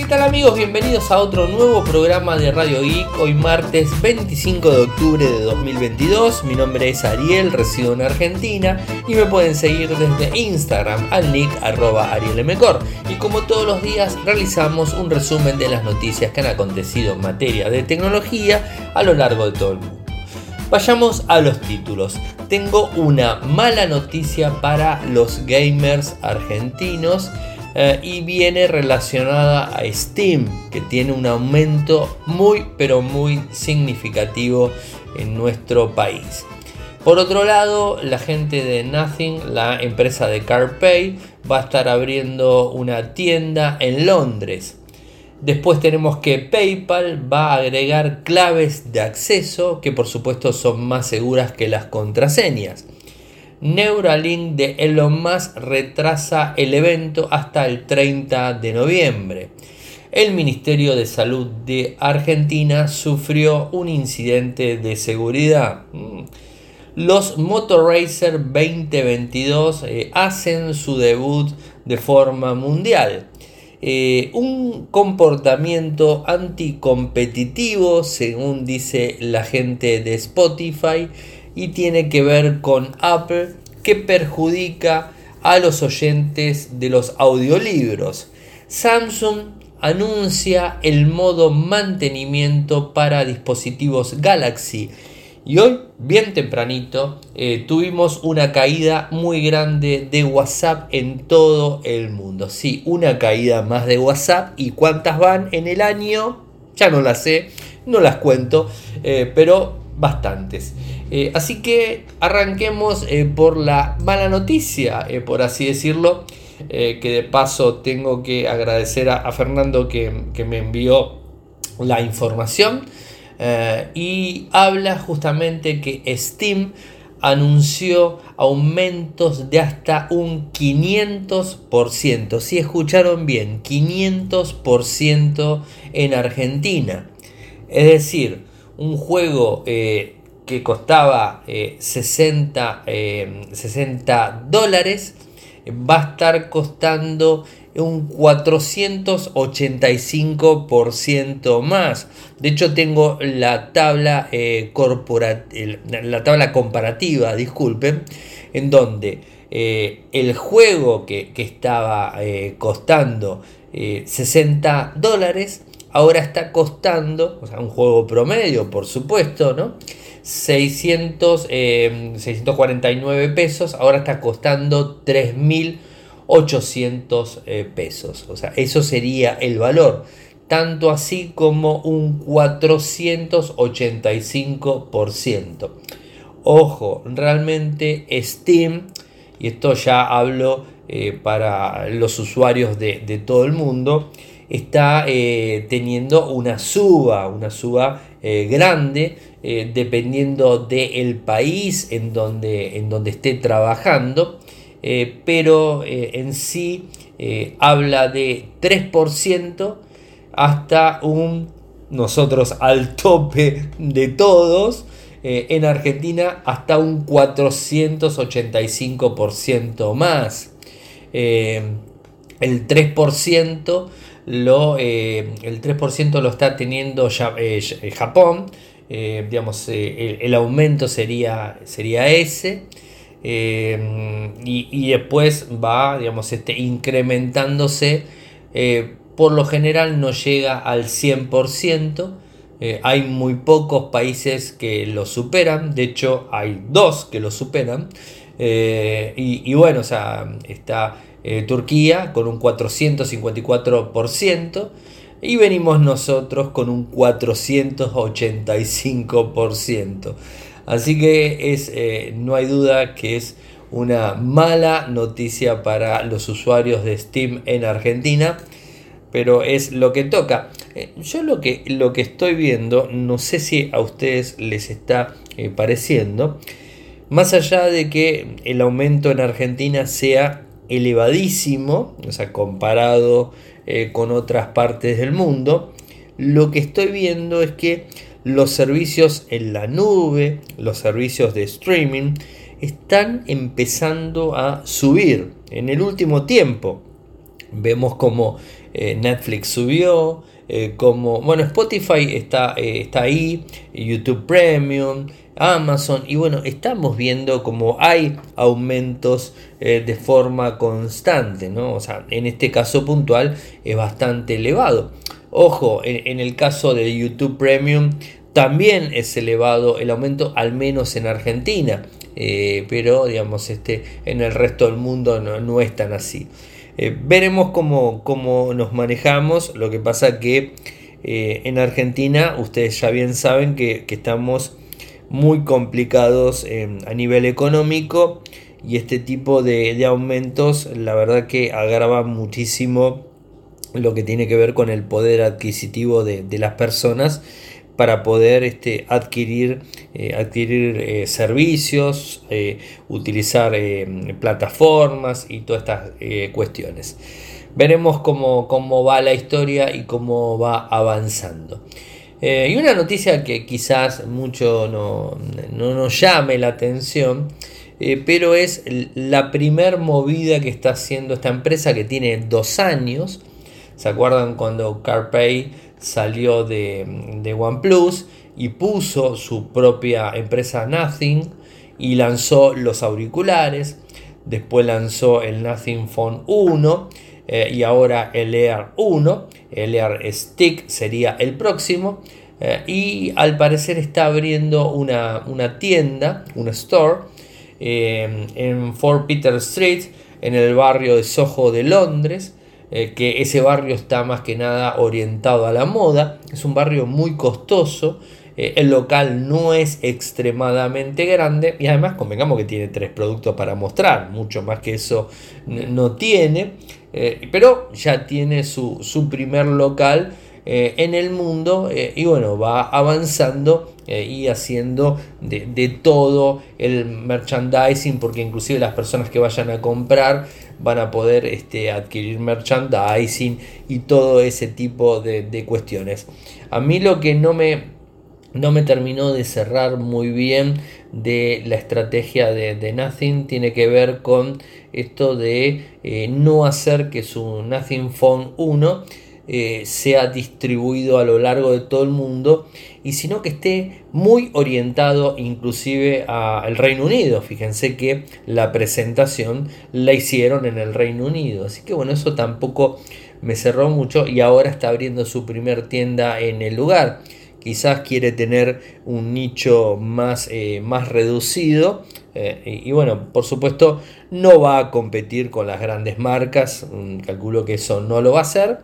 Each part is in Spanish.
¿Qué tal amigos? Bienvenidos a otro nuevo programa de Radio Geek, hoy martes 25 de octubre de 2022. Mi nombre es Ariel, resido en Argentina y me pueden seguir desde Instagram al nick arroba arielmcor. Y como todos los días realizamos un resumen de las noticias que han acontecido en materia de tecnología a lo largo de todo el mundo. Vayamos a los títulos. Tengo una mala noticia para los gamers argentinos eh, y viene relacionada a Steam, que tiene un aumento muy pero muy significativo en nuestro país. Por otro lado, la gente de Nothing, la empresa de CarPay, va a estar abriendo una tienda en Londres. Después tenemos que PayPal va a agregar claves de acceso que por supuesto son más seguras que las contraseñas. Neuralink de Elon Musk retrasa el evento hasta el 30 de noviembre. El Ministerio de Salud de Argentina sufrió un incidente de seguridad. Mm. Los Motorracer 2022 eh, hacen su debut de forma mundial. Eh, un comportamiento anticompetitivo, según dice la gente de Spotify, y tiene que ver con Apple que perjudica a los oyentes de los audiolibros. Samsung anuncia el modo mantenimiento para dispositivos Galaxy. Y hoy, bien tempranito, eh, tuvimos una caída muy grande de WhatsApp en todo el mundo. Sí, una caída más de WhatsApp. ¿Y cuántas van en el año? Ya no las sé, no las cuento, eh, pero bastantes. Eh, así que arranquemos eh, por la mala noticia, eh, por así decirlo, que de paso tengo que agradecer a, Fernando que, me envió la información. Y habla justamente que Steam anunció aumentos de hasta un 500%, si escucharon bien, 500% en Argentina. Es decir, un juego que costaba 60, eh, 60 eh, dólares va a estar costando un 485% más. De hecho, tengo la tabla, eh, la tabla comparativa, disculpen, en donde el juego que, que estaba costando 60 dólares ahora está costando, o sea, un juego promedio, por supuesto, ¿no? 600, 649 em, pesos, ahora está costando 3.800 eh, pesos. O sea, eso sería el valor. Tanto así como un 485%. Ojo, realmente Steam, y esto ya hablo eh, para los usuarios de, todo el mundo, está eh, teniendo una suba, una suba grande eh, dependiendo del país en donde, en donde esté trabajando, eh, pero eh, en sí habla de 3% hasta un, nosotros al tope de todos, en Argentina hasta un 485% más. el 3% lo, el 3 lo está teniendo ya, Japón, eh, digamos, eh, el, aumento sería, sería ese. Eh, y, después va, digamos, este, incrementándose. por lo general no llega al 100%. hay muy pocos países que lo superan. De hecho, hay dos que lo superan. Y, y, bueno, está Turquía con un 454% y venimos nosotros con un 485%. Así que es, eh, no hay duda que es una mala noticia para los usuarios de Steam en Argentina, pero es lo que toca. Eh, yo lo que, lo que estoy viendo, no sé si a ustedes les está eh, pareciendo, más allá de que el aumento en Argentina sea elevadísimo, o sea, comparado eh, con otras partes del mundo, lo que estoy viendo es que los servicios en la nube, los servicios de streaming, están empezando a subir en el último tiempo. Vemos como Netflix subió, como, bueno, Spotify está, está ahí, YouTube Premium, Amazon y bueno, estamos viendo como hay aumentos eh, de forma constante, ¿no? O sea, en este caso puntual es bastante elevado. Ojo, en, el caso de YouTube Premium también es elevado el aumento, al menos en Argentina, eh, pero digamos, este, en el resto del mundo no, es tan así. Eh, veremos cómo, cómo, nos manejamos, lo que pasa que en Argentina ustedes ya bien saben que, que estamos muy complicados a nivel económico y este tipo de, aumentos la verdad que agrava muchísimo lo que tiene que ver con el poder adquisitivo de, las personas para poder este, adquirir, eh, adquirir eh, servicios, eh, utilizar plataformas y todas estas cuestiones. Veremos cómo, cómo va la historia y cómo va avanzando. Y una noticia que quizás mucho no, nos llame la atención, pero es la primer movida que está haciendo esta empresa que tiene dos años. ¿Se acuerdan cuando CarPay salió de, de OnePlus y puso su propia empresa Nothing y lanzó los auriculares? Después lanzó el Nothing Phone 1 eh, y ahora el Air 1, el Air Stick sería el próximo. Eh, y al parecer está abriendo una, tienda, un store, eh, en Fort Peter Street, en el barrio de Soho de Londres. Que ese barrio está más que nada orientado a la moda. Es un barrio muy costoso. el local no es extremadamente grande y además convengamos que tiene tres productos para mostrar, mucho más que eso no tiene. Eh, pero ya tiene su, primer local eh, en el mundo eh, y bueno, va avanzando y haciendo de, todo el merchandising porque inclusive las personas que vayan a comprar van a poder este, adquirir merchandising y todo ese tipo de, cuestiones. A mí lo que no me, no me terminó de cerrar muy bien de la estrategia de, de Nothing tiene que ver con esto de eh, no hacer que su Nothing Phone 1 eh, sea distribuido a lo largo de todo el mundo y sino que esté muy orientado inclusive al Reino Unido. Fíjense que la presentación la hicieron en el Reino Unido. Así que bueno, eso tampoco me cerró mucho y ahora está abriendo su primer tienda en el lugar quizás quiere tener un nicho más, eh, más reducido eh, y, bueno, por supuesto no va a competir con las grandes marcas, mm, calculo que eso no lo va a hacer,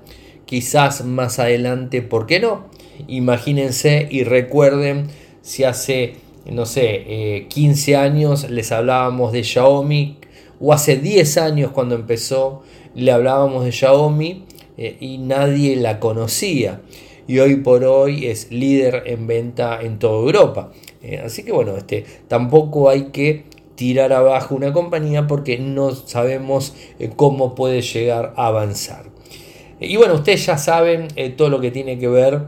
quizás más adelante, ¿por qué no? Imagínense y recuerden si hace, no sé, 15 eh, años les hablábamos de Xiaomi o hace 10 años cuando empezó le hablábamos de Xiaomi y nadie la conocía y hoy por hoy es líder en venta en toda Europa. Eh, así que bueno, este, tampoco hay que tirar abajo una compañía porque no sabemos eh, cómo puede llegar a avanzar. Y bueno, ustedes ya saben eh, todo lo que tiene que ver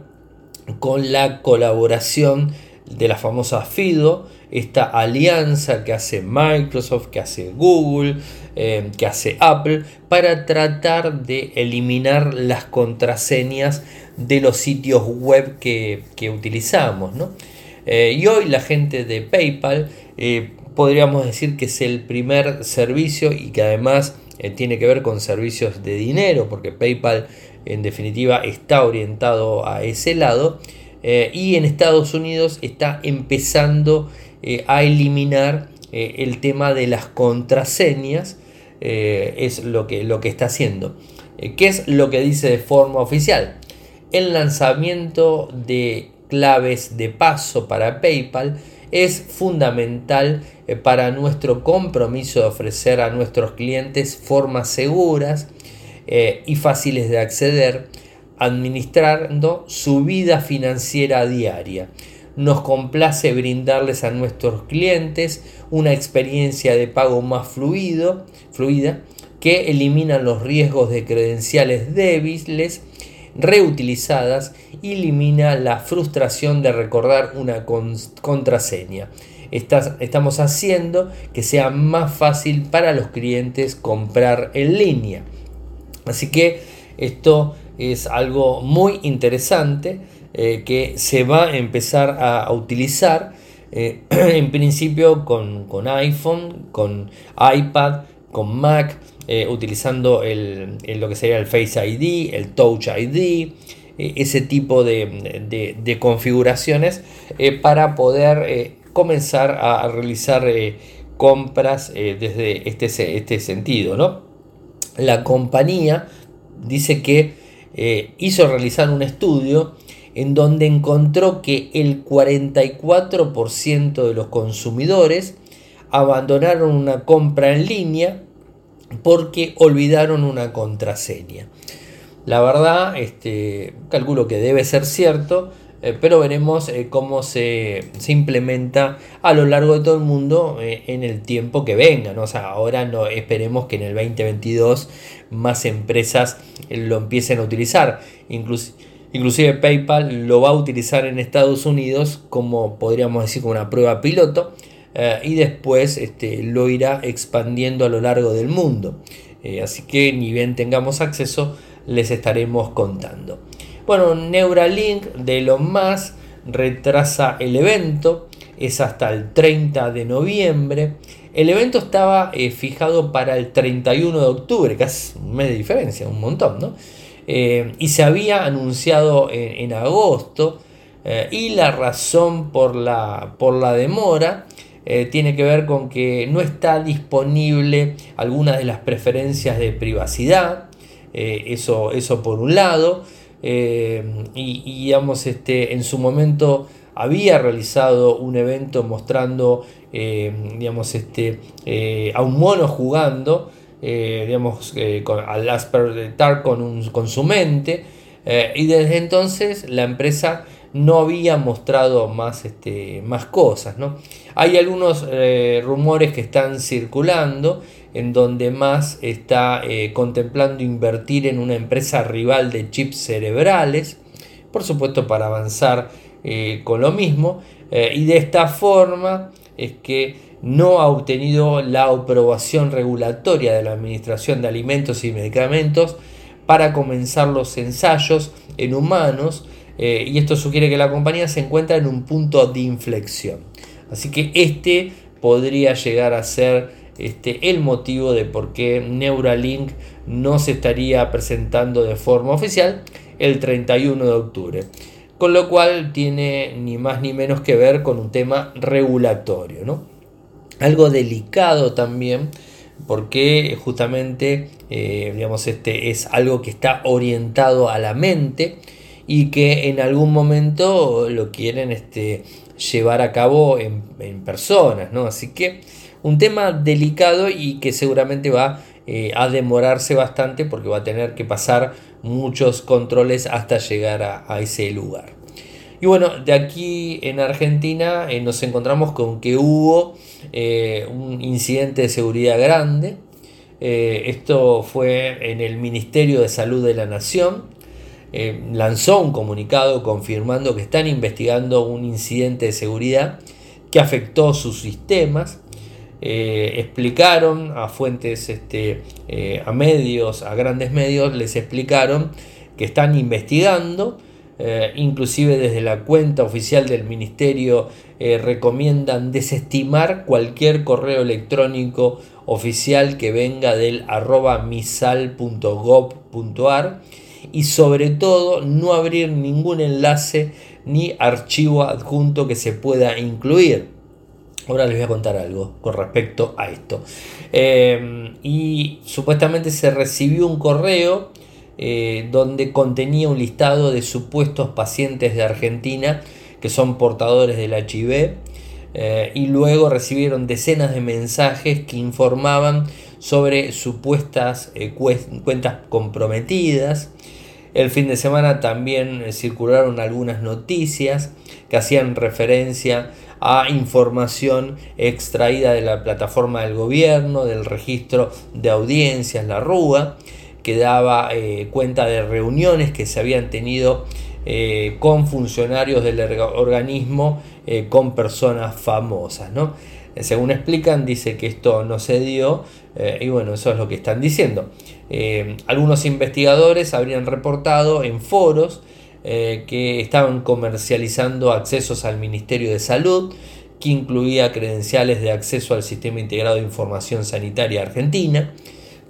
con la colaboración de la famosa FIDO, esta alianza que hace Microsoft, que hace Google, que hace Apple, para tratar de eliminar las contraseñas de los sitios web que, utilizamos. Eh, y hoy la gente de PayPal eh, podríamos decir que es el primer servicio y que además eh, tiene que ver con servicios de dinero, porque PayPal en definitiva está orientado a ese lado. y en Estados Unidos está empezando a eliminar el tema de las contraseñas. es lo que, lo que está haciendo. ¿Qué es lo que dice de forma oficial? el lanzamiento de claves de paso para PayPal es fundamental eh, para nuestro compromiso de ofrecer a nuestros clientes formas seguras eh, y fáciles de acceder, administrando su vida financiera diaria. Nos complace brindarles a nuestros clientes una experiencia de pago más fluido, fluida que elimina los riesgos de credenciales débiles reutilizadas elimina la frustración de recordar una contraseña. Estamos haciendo que sea más fácil para los clientes comprar en línea. Así que esto es algo muy interesante eh, que se va a empezar a, utilizar eh, en principio con, iPhone, con iPad, con Mac, eh, utilizando el, lo que sería el Face ID, el Touch ID, ese tipo de, configuraciones para poder comenzar a, realizar compras desde este, este sentido. ¿no? La compañía dice que hizo realizar un estudio en donde encontró que el 44% de los consumidores abandonaron una compra en línea porque olvidaron una contraseña. La verdad, este, calculo que debe ser cierto, eh, pero veremos eh, cómo se, implementa a lo largo de todo el mundo eh, en el tiempo que venga. ¿no? ahora no esperemos que en el 2022 más empresas lo empiecen a utilizar. Inclusive Inclusive PayPal lo va a utilizar en Estados Unidos como podríamos decir como una prueba piloto y después este, lo irá expandiendo a lo largo del mundo. Así que ni bien tengamos acceso les estaremos contando. Bueno, Neuralink de lo más retrasa el evento, es hasta el 30 de noviembre. El evento estaba eh, fijado para el 31 de octubre, casi un mes de diferencia, un montón, ¿no? Eh, y se había anunciado en, agosto eh, y la razón por la, por la demora tiene que ver con que no está disponible alguna de las preferencias de privacidad, eso, eso por un lado, y, digamos, este, en su momento había realizado un evento mostrando digamos, este, a un mono jugando eh, digamos, eh, al aspertar con, un, con su mente. Eh, y desde entonces la empresa no había mostrado más, este, más cosas. ¿no? Hay algunos rumores que están circulando en donde más está contemplando invertir en una empresa rival de chips cerebrales, por supuesto para avanzar con lo mismo, y de esta forma es que no ha obtenido la aprobación regulatoria de la Administración de Alimentos y Medicamentos para comenzar los ensayos en humanos eh, y esto sugiere que la compañía se encuentra en un punto de inflexión. Así que este podría llegar a ser este, el motivo de por qué Neuralink no se estaría presentando de forma oficial el 31 de octubre. Con lo cual tiene ni más ni menos que ver con un tema regulatorio. ¿no? algo delicado también porque justamente eh, digamos, este es algo que está orientado a la mente y que en algún momento lo quieren este, llevar a cabo en, personas, ¿no? Así que un tema delicado y que seguramente va eh, a demorarse bastante porque va a tener que pasar muchos controles hasta llegar a ese lugar. Y bueno, de aquí en Argentina eh, nos encontramos con que hubo eh, un incidente de seguridad grande. Esto fue en el Ministerio de Salud de la Nación. lanzó un comunicado confirmando que están investigando un incidente de seguridad que afectó sus sistemas. Explicaron a fuentes, este, a medios, a grandes medios, les explicaron que están investigando eh, inclusive desde la cuenta oficial del ministerio eh, recomiendan desestimar cualquier correo electrónico oficial que venga del arroba misal.gov.ar y sobre todo no abrir ningún enlace ni archivo adjunto que se pueda incluir. Ahora les voy a contar algo con respecto a esto. Eh, y supuestamente se recibió un correo eh, donde contenía un listado de supuestos pacientes de Argentina que son portadores del HIV eh, y luego recibieron decenas de mensajes que informaban sobre supuestas eh, cuentas comprometidas. El fin de semana también circularon algunas noticias que hacían referencia a información extraída de la plataforma del gobierno, del registro de audiencias, la RUA, que daba eh, cuenta de reuniones que se habían tenido eh, con funcionarios del organismo, eh, con personas famosas. según explican, dice que esto no se dio y bueno, eso es lo que están diciendo. algunos investigadores habrían reportado en foros que estaban comercializando accesos al Ministerio de Salud, que incluía credenciales de acceso al Sistema Integrado de Información Sanitaria Argentina,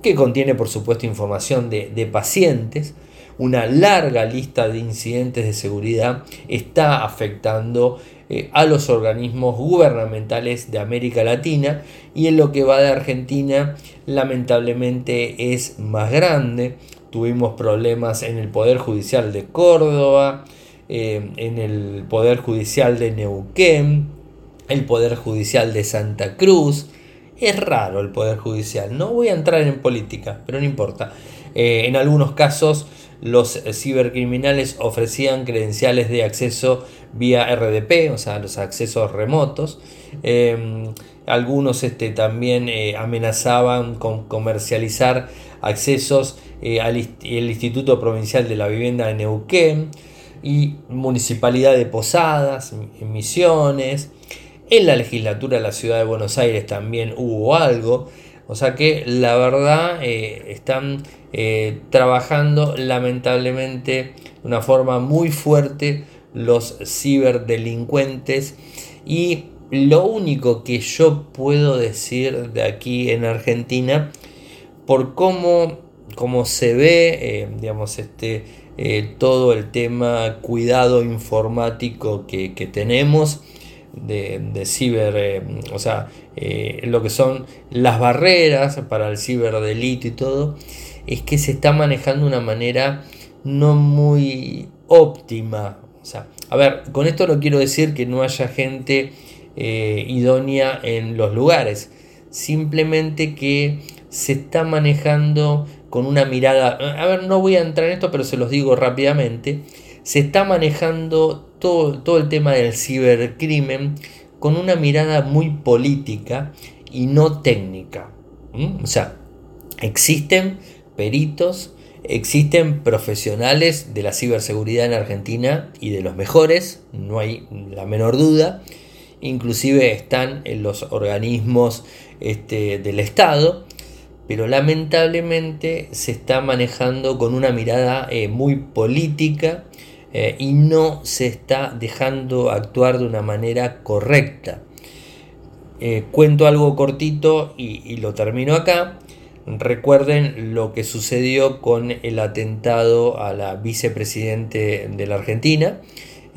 que contiene por supuesto información de, pacientes. Una larga lista de incidentes de seguridad está afectando eh, a los organismos gubernamentales de América Latina y en lo que va de Argentina lamentablemente es más grande. Tuvimos problemas en el Poder Judicial de Córdoba, eh, en el Poder Judicial de Neuquén, el Poder Judicial de Santa Cruz. Es raro el Poder Judicial, no voy a entrar en política, pero no importa. Eh, en algunos casos los cibercriminales ofrecían credenciales de acceso vía RDP, o sea, los accesos remotos. Em, algunos este, también eh, amenazaban con comercializar accesos eh, al Instituto Provincial de la Vivienda de Neuquén y Municipalidad de Posadas, Misiones. En la legislatura de la ciudad de Buenos Aires también hubo algo. O sea que la verdad eh, están trabajando lamentablemente de una forma muy fuerte los ciberdelincuentes y lo único que yo puedo decir de aquí en Argentina por cómo, se ve eh, digamos este todo el tema cuidado informático que, que tenemos de, ciber, eh, o sea, eh, lo que son las barreras para el ciberdelito y todo, es que se está manejando de una manera no muy óptima. O sea, a ver, con esto no quiero decir que no haya gente eh, idónea en los lugares, simplemente que se está manejando con una mirada, a ver, no voy a entrar en esto, pero se los digo rápidamente, se está manejando todo, el tema del cibercrimen con una mirada muy política y no técnica. O sea, existen peritos, existen profesionales de la ciberseguridad en Argentina y de los mejores, no hay la menor duda. Inclusive están en los organismos este, del Estado, pero lamentablemente se está manejando con una mirada eh, muy política eh, y no se está dejando actuar de una manera correcta. Eh, cuento algo cortito y, lo termino acá. Recuerden lo que sucedió con el atentado a la vicepresidente de la Argentina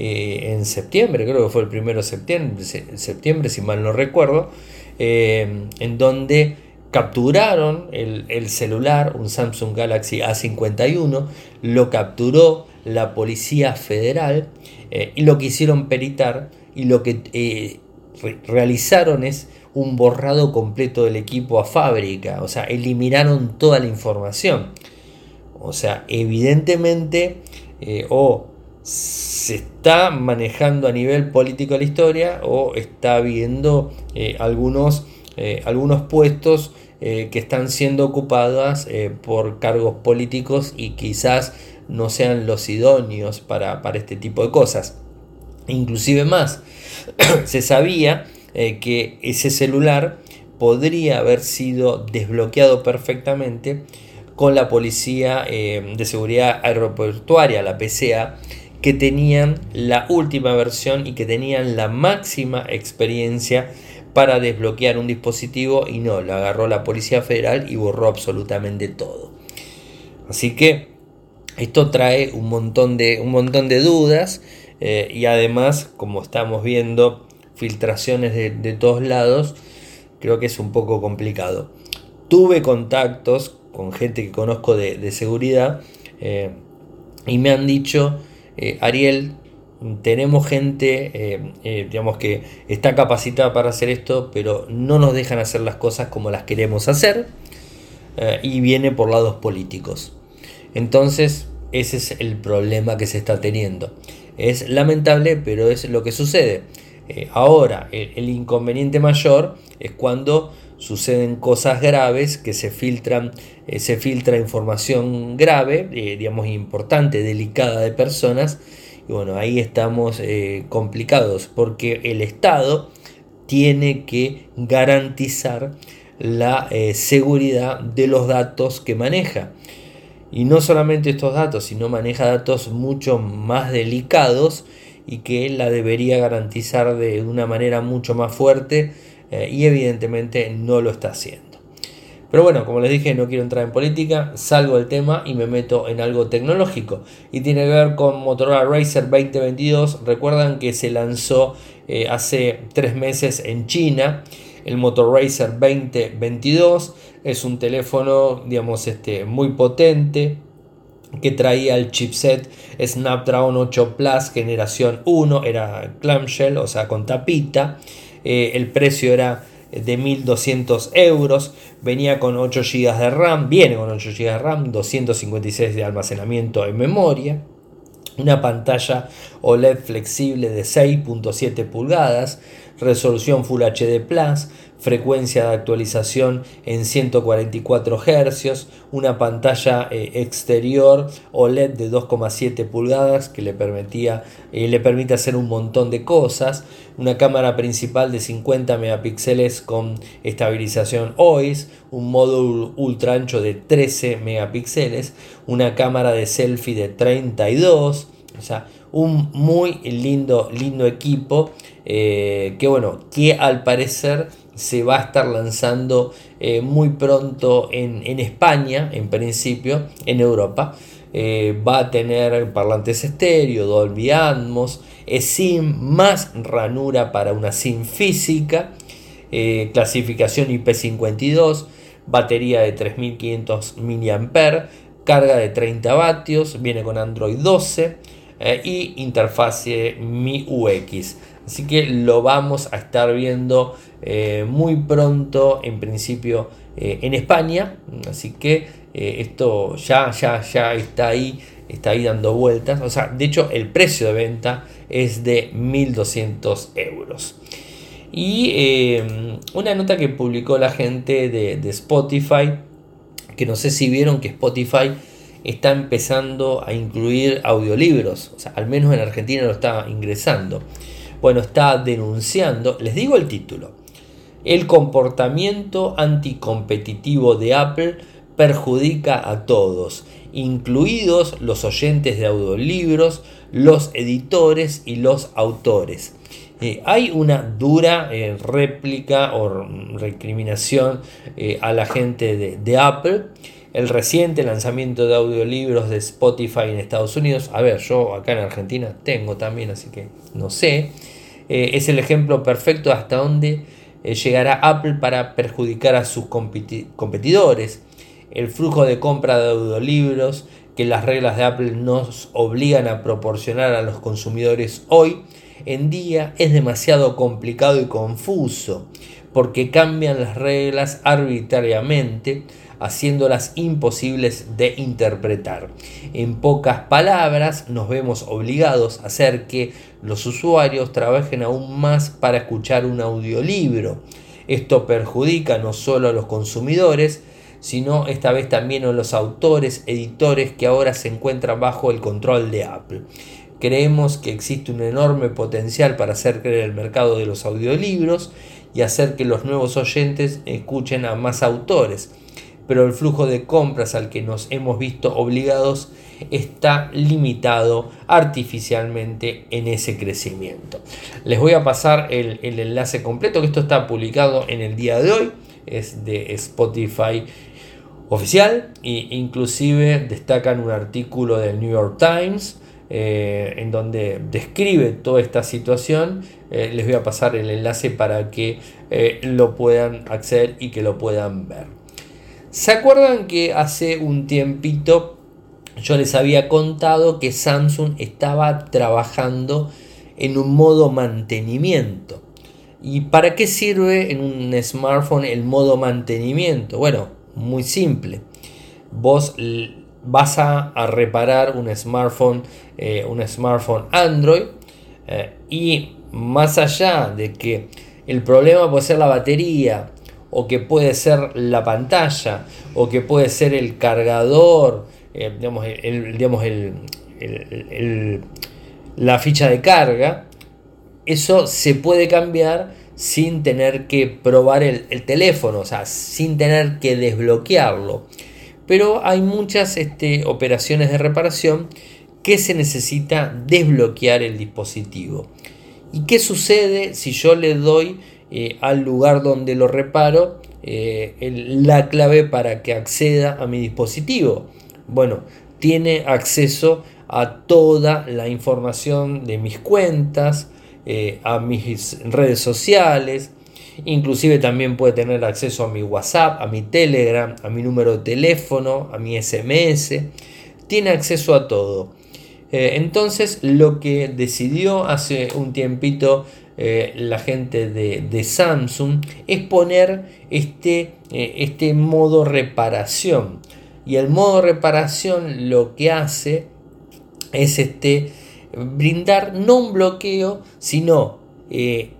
eh, en septiembre, creo que fue el primero de septiembre, septiembre si mal no recuerdo, en donde capturaron el, el, celular, un Samsung Galaxy A51, lo capturó la Policía Federal eh, y lo que hicieron peritar y lo que eh, realizaron es un borrado completo del equipo a fábrica, o sea, eliminaron toda la información. O sea, evidentemente eh, o se está manejando a nivel político la historia o está habiendo algunos, algunos puestos que están siendo ocupadas por cargos políticos y quizás no sean los idóneos para, este tipo de cosas. Inclusive más, se sabía eh, que ese celular podría haber sido desbloqueado perfectamente con la Policía eh, de Seguridad Aeroportuaria, la PCA, que tenían la última versión y que tenían la máxima experiencia para desbloquear un dispositivo y no, lo agarró la Policía Federal y borró absolutamente todo. Así que esto trae un montón de, un montón de dudas eh, y además, como estamos viendo, filtraciones de, todos lados, creo que es un poco complicado. Tuve contactos con gente que conozco de, seguridad eh, y me han dicho, eh, Ariel, tenemos gente, digamos que está capacitada para hacer esto, pero no nos dejan hacer las cosas como las queremos hacer y viene por lados políticos. Entonces, ese es el problema que se está teniendo. Es lamentable, pero es lo que sucede. Eh, ahora, el, inconveniente mayor es cuando suceden cosas graves, que se filtran, eh, se filtra información grave, eh, digamos importante, delicada de personas. Y bueno, ahí estamos complicados porque el Estado tiene que garantizar la eh, seguridad de los datos que maneja. Y no solamente estos datos, sino maneja datos mucho más delicados y que la debería garantizar de una manera mucho más fuerte eh, y evidentemente no lo está haciendo. Pero bueno, como les dije, no quiero entrar en política, salgo del tema y me meto en algo tecnológico. Y tiene que ver con Motorola Racer 2022. Recuerdan que se lanzó eh, hace tres meses en China el Motor Racer 2022. Es un teléfono, digamos, este, muy potente que traía el chipset Snapdragon 8 Plus generación 1, era clamshell, o sea, con tapita. Eh, el precio era de 1200 euros, venía con 8 GB de RAM, viene con 8 GB de RAM, 256 de almacenamiento en memoria, una pantalla OLED flexible de 6.7 pulgadas, resolución Full HD Plus, frecuencia de actualización en 144 Hz, una pantalla eh, exterior OLED de 2,7 pulgadas que le, permitía, eh, le permite hacer un montón de cosas, una cámara principal de 50 megapíxeles con estabilización OIS, un módulo ultra ancho de 13 megapíxeles, una cámara de selfie de 32, o sea, un muy lindo, lindo equipo eh, que bueno, que al parecer se va a estar lanzando eh, muy pronto en, España, en principio, en Europa. Eh, va a tener parlantes estéreo, Dolby Atmos, SIM más ranura para una SIM física, clasificación IP52, batería de 3500 mAh, carga de 30 vatios, viene con Android 12 y interfase MIUX. Así que lo vamos a estar viendo eh, muy pronto, en principio, eh, en España. Así que eh, esto ya, ya, ya está ahí, está ahí dando vueltas. O sea, de hecho, el precio de venta es de 1.200 euros. Y una nota que publicó la gente de, de Spotify, que no sé si vieron que Spotify está empezando a incluir audiolibros, o sea, al menos en Argentina lo está ingresando bueno, está denunciando, les digo el título, el comportamiento anticompetitivo de Apple perjudica a todos, incluidos los oyentes de audiolibros, los editores y los autores. Eh, hay una dura eh, réplica o recriminación eh, a la gente de, de, Apple. El reciente lanzamiento de audiolibros de Spotify en Estados Unidos. A ver, yo acá en Argentina tengo también, así que no sé. Eh, es el ejemplo perfecto hasta dónde eh, llegará Apple para perjudicar a sus competidores. El flujo de compra de audiolibros que las reglas de Apple nos obligan a proporcionar a los consumidores hoy en día es demasiado complicado y confuso porque cambian las reglas arbitrariamente haciéndolas imposibles de interpretar. En pocas palabras, nos vemos obligados a hacer que los usuarios trabajen aún más para escuchar un audiolibro. Esto perjudica no solo a los consumidores, sino esta vez también a los autores, editores que ahora se encuentran bajo el control de Apple. Creemos que existe un enorme potencial para hacer creer el mercado de los audiolibros y hacer que los nuevos oyentes escuchen a más autores pero el flujo de compras al que nos hemos visto obligados está limitado artificialmente en ese crecimiento. Les voy a pasar el, enlace completo, que esto está publicado en el día de hoy, es de Spotify oficial e inclusive destacan un artículo del New York Times eh, en donde describe toda esta situación. Eh, les voy a pasar el enlace para que eh, lo puedan acceder y que lo puedan ver. ¿Se acuerdan que hace un tiempito yo les había contado que Samsung estaba trabajando en un modo mantenimiento? ¿Y para qué sirve en un smartphone el modo mantenimiento? Bueno, muy simple. Vos vas a, reparar un smartphone, eh, un smartphone Android eh, y más allá de que el problema puede ser la batería, o que puede ser la pantalla, o que puede ser el cargador, eh, digamos, la ficha de carga, eso se puede cambiar sin tener que probar el, teléfono, o sea, sin tener que desbloquearlo. Pero hay muchas este, operaciones de reparación que se necesita desbloquear el dispositivo. ¿Y qué sucede si yo le doy eh, al lugar donde lo reparo eh, la clave para que acceda a mi dispositivo? Bueno, tiene acceso a toda la información de mis cuentas, eh, a mis redes sociales, inclusive también puede tener acceso a mi WhatsApp, a mi Telegram, a mi número de teléfono, a mi SMS, tiene acceso a todo. Entonces lo que decidió hace un tiempito eh, la gente de, Samsung es poner este, este modo reparación. Y el modo reparación lo que hace es este, brindar no un bloqueo, sino eh,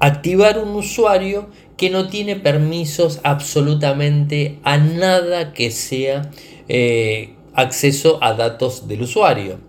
activar un usuario que no tiene permisos absolutamente a nada que sea eh, acceso a datos del usuario.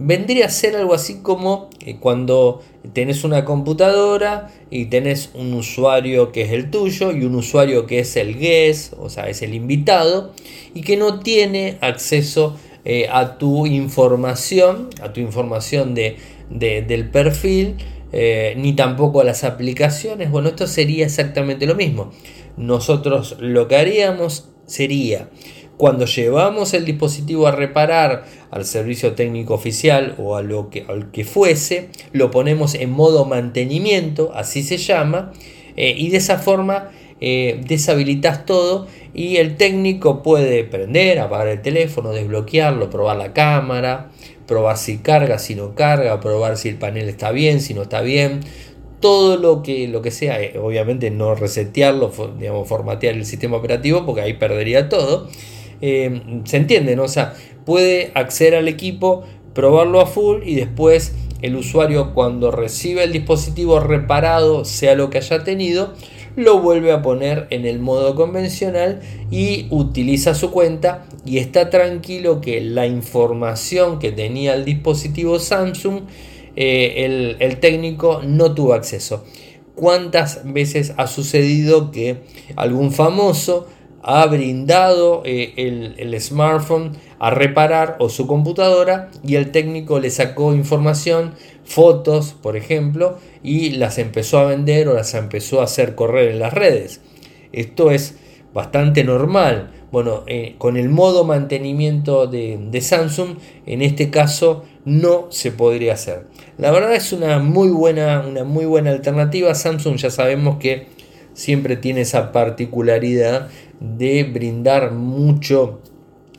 Vendría a ser algo así como eh, cuando tenés una computadora y tenés un usuario que es el tuyo y un usuario que es el guest, o sea, es el invitado, y que no tiene acceso eh, a tu información, a tu información de, del perfil, eh, ni tampoco a las aplicaciones. Bueno, esto sería exactamente lo mismo. Nosotros lo que haríamos sería, cuando llevamos el dispositivo a reparar al servicio técnico oficial o a lo que, al que fuese, lo ponemos en modo mantenimiento, así se llama, eh, y de esa forma deshabilitas todo y el técnico puede prender, apagar el teléfono, desbloquearlo, probar la cámara, probar si carga, si no carga, probar si el panel está bien, si no está bien, todo lo que, lo que sea, eh, obviamente no resetearlo, digamos, formatear el sistema operativo porque ahí perdería todo. Eh, se entiende, ¿no? O sea, puede acceder al equipo, probarlo a full y después el usuario cuando recibe el dispositivo reparado, sea lo que haya tenido, lo vuelve a poner en el modo convencional y utiliza su cuenta y está tranquilo que la información que tenía el dispositivo Samsung eh, el, técnico no tuvo acceso. ¿Cuántas veces ha sucedido que algún famoso ha brindado eh, el, el, smartphone a reparar o su computadora y el técnico le sacó información, fotos, por ejemplo, y las empezó a vender o las empezó a hacer correr en las redes. Esto es bastante normal. Bueno, eh, con el modo mantenimiento de, Samsung, en este caso no se podría hacer. La verdad es una muy buena, una muy buena alternativa. Samsung ya sabemos que siempre tiene esa particularidad de brindar mucho,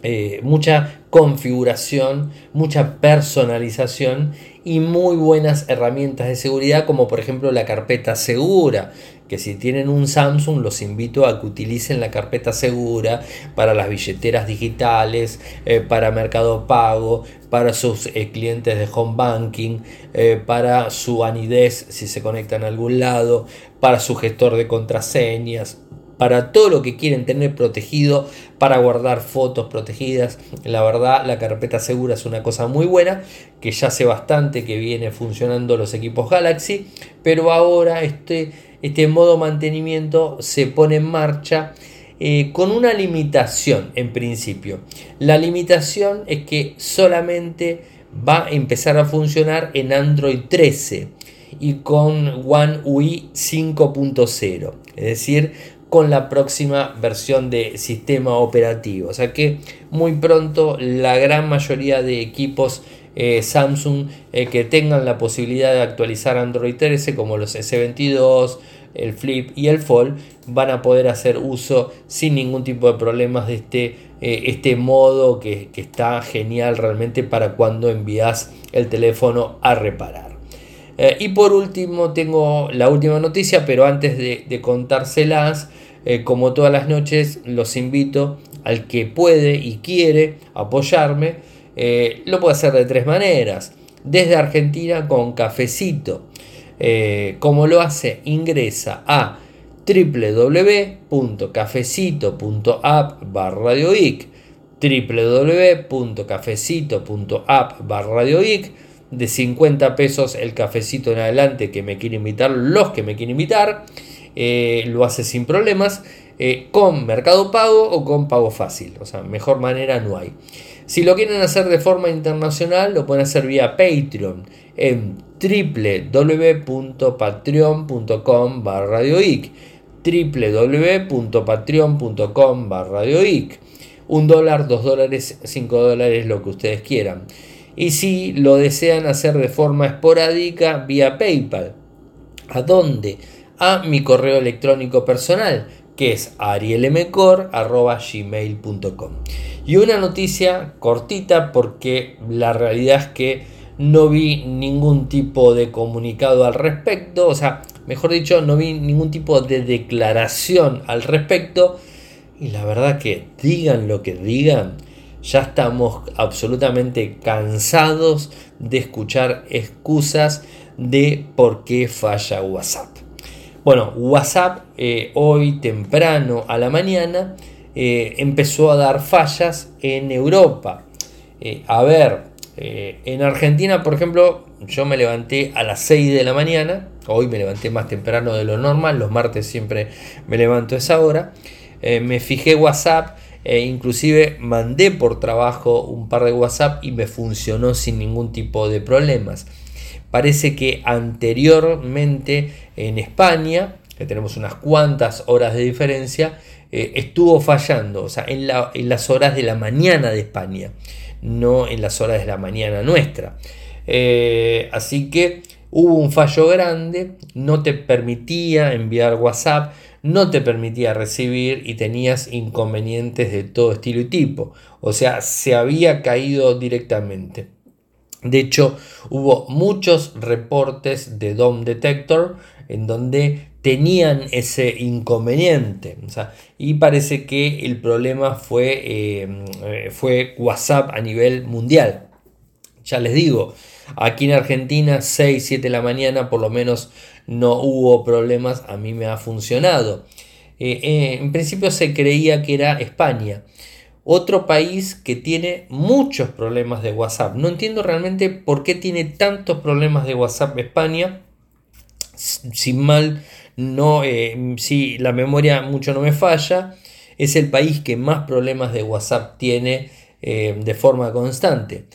eh, mucha configuración, mucha personalización y muy buenas herramientas de seguridad como por ejemplo la carpeta segura que si tienen un Samsung los invito a que utilicen la carpeta segura para las billeteras digitales, eh, para mercado pago, para sus eh, clientes de home banking, eh, para su anidez si se conectan a algún lado, para su gestor de contraseñas, para todo lo que quieren tener protegido, para guardar fotos protegidas. La verdad, la carpeta segura es una cosa muy buena, que ya hace bastante que viene funcionando los equipos Galaxy, pero ahora este, este modo mantenimiento se pone en marcha. Eh, con una limitación en principio. La limitación es que solamente va a empezar a funcionar en Android 13 y con One UI 5.0. Es decir, con la próxima versión de sistema operativo. O sea que muy pronto la gran mayoría de equipos eh, Samsung eh, que tengan la posibilidad de actualizar Android 13 como los S22, el Flip y el Fold van a poder hacer uso sin ningún tipo de problemas de este, eh, este modo que, está genial realmente para cuando envías el teléfono a reparar. y por último tengo la última noticia, pero antes de, contárselas, como todas las noches, los invito al que puede y quiere apoyarme. Eh, lo puede hacer de tres maneras. Desde Argentina con cafecito. Eh, como lo hace, ingresa a www.cafecito.app www.cafecito.app de 50 pesos el cafecito en adelante que me quiere invitar, los que me quieren invitar, eh, lo hace sin problemas, con Mercado Pago o con Pago Fácil. O sea, mejor manera no hay. Si lo quieren hacer de forma internacional, lo pueden hacer vía Patreon en www.patreon.com barra www.patreon.com barra un dólar, dos dólares, cinco dólares, lo que ustedes quieran. Y si lo desean hacer de forma esporádica, vía PayPal. ¿A dónde? A mi correo electrónico personal, que es arielmcor.gmail.com. Y una noticia cortita porque la realidad es que no vi ningún tipo de comunicado al respecto, o sea, mejor dicho, no vi ningún tipo de declaración al respecto y la verdad que digan lo que digan, ya estamos absolutamente cansados de escuchar excusas de por qué falla WhatsApp. Bueno, WhatsApp eh, hoy temprano a la mañana eh, empezó a dar fallas en Europa. Eh, a ver, en Argentina, por ejemplo, yo me levanté a las 6 de la mañana. Hoy me levanté más temprano de lo normal. Los martes siempre me levanto a esa hora. Me fijé WhatsApp, e inclusive mandé por trabajo un par de WhatsApp y me funcionó sin ningún tipo de problemas. Parece que anteriormente en España, que tenemos unas cuantas horas de diferencia, eh, estuvo fallando, o sea, en, las horas de la mañana de España, no en las horas de la mañana nuestra. Eh, así que hubo un fallo grande, no te permitía enviar WhatsApp, no te permitía recibir y tenías inconvenientes de todo estilo y tipo. O sea, se había caído directamente. De hecho, hubo muchos reportes de DOM Detector en donde tenían ese inconveniente. y parece que el problema fue, eh, fue WhatsApp a nivel mundial. Ya les digo, aquí en Argentina 6, 7 de la mañana por lo menos no hubo problemas, a mí me ha funcionado. Eh, eh, en principio se creía que era España. Otro país que tiene muchos problemas de WhatsApp. No entiendo realmente por qué tiene tantos problemas de WhatsApp España. Sin mal, no, eh, si la memoria mucho no me falla, es el país que más problemas de WhatsApp tiene de forma constante.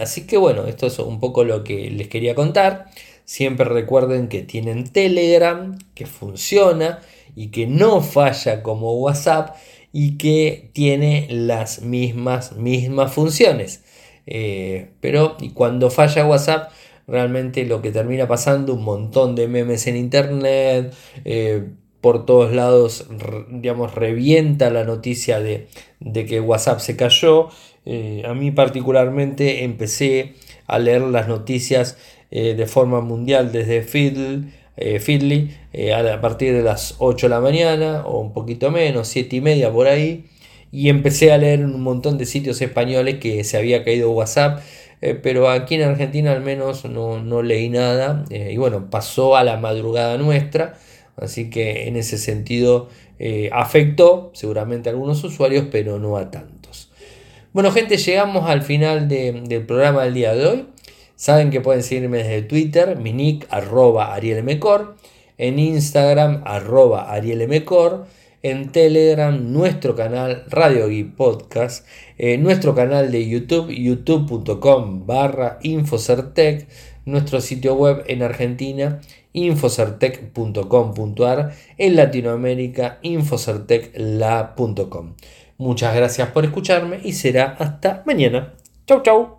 así que bueno, esto es un poco lo que les quería contar. Siempre recuerden que tienen Telegram, que funciona y que no falla como WhatsApp y que tiene las mismas, mismas funciones. Eh, pero y cuando falla WhatsApp, realmente lo que termina pasando, un montón de memes en internet, eh, por todos lados, digamos, revienta la noticia de, que WhatsApp se cayó. Eh, a mí particularmente empecé a leer las noticias de forma mundial desde Feedly, eh, eh, a partir de las 8 de la mañana o un poquito menos, 7 y media por ahí. Y empecé a leer un montón de sitios españoles que se había caído WhatsApp, pero aquí en Argentina al menos no, leí nada. y bueno, pasó a la madrugada nuestra, así que en ese sentido afectó seguramente a algunos usuarios, pero no a tantos. Bueno gente, llegamos al final del programa del día de hoy. Saben que pueden seguirme desde Twitter, mi nick arroba arielmecor, en Instagram arroba arielmecor, en Telegram nuestro canal Radio y Podcast, en nuestro canal de YouTube youtube.com barra infocertec, nuestro sitio web en Argentina infocertec.com.ar, en Latinoamérica infocertecla.com. Muchas gracias por escucharme y será hasta mañana. Chau chau.